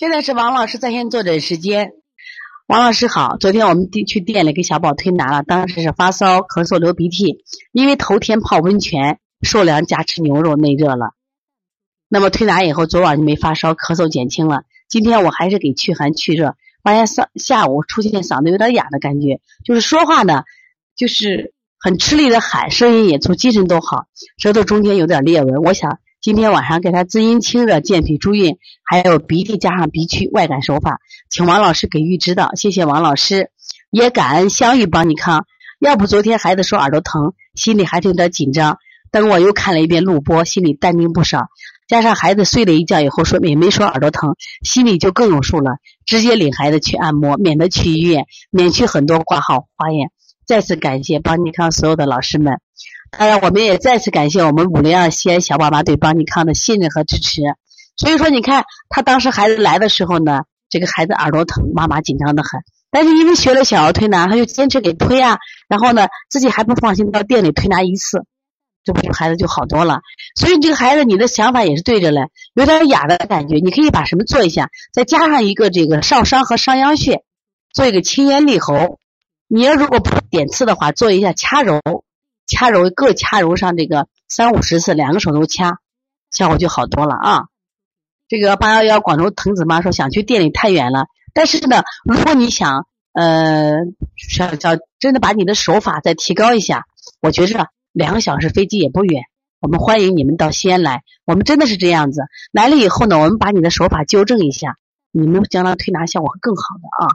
现在是王老师在线坐诊时间。王老师好，昨天我们去店里给小宝推拿了，当时是发烧、咳嗽、流鼻涕，因为头天泡温泉、受凉加吃牛肉内热了。那么推拿以后，昨晚就没发烧，咳嗽减轻了。今天我还是给驱寒去热，发现上下午出现嗓子有点哑的感觉，就是说话呢，就是很吃力的喊，声音也粗，精神都好，舌头中间有点裂纹。我想。今天晚上给他滋阴清热、健脾助运，还有鼻涕加上鼻区外感手法，请王老师给予指导。谢谢王老师，也感恩相遇帮你康。要不昨天孩子说耳朵疼，心里还是有点紧张。等我又看了一遍录播，心里淡定不少。加上孩子睡了一觉以后说也没说耳朵疼，心里就更有数了。直接领孩子去按摩，免得去医院，免去很多挂号化验。再次感谢邦尼康所有的老师们。当然，我们也再次感谢我们五零二西安小宝妈对邦尼康的信任和支持。所以说，你看他当时孩子来的时候呢，这个孩子耳朵疼，妈妈紧张的很。但是因为学了小儿推拿，他就坚持给推啊。然后呢，自己还不放心，到店里推拿一次，这不是孩子就好多了。所以这个孩子，你的想法也是对着嘞，有点哑的感觉。你可以把什么做一下，再加上一个这个少商和商阳穴，做一个清咽利喉。你要如果不点刺的话，做一下掐揉。掐揉各掐揉上这个三五十次，两个手都掐，效果就好多了啊！这个八幺幺广州藤子妈说想去店里太远了，但是呢，如果你想呃想想真的把你的手法再提高一下，我觉着两个小时飞机也不远，我们欢迎你们到西安来，我们真的是这样子，来了以后呢，我们把你的手法纠正一下，你们将来推拿效果会更好的啊！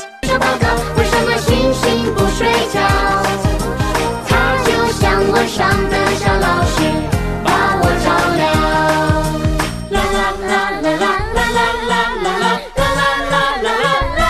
啦啦啦啦啦啦啦啦啦啦啦啦啦。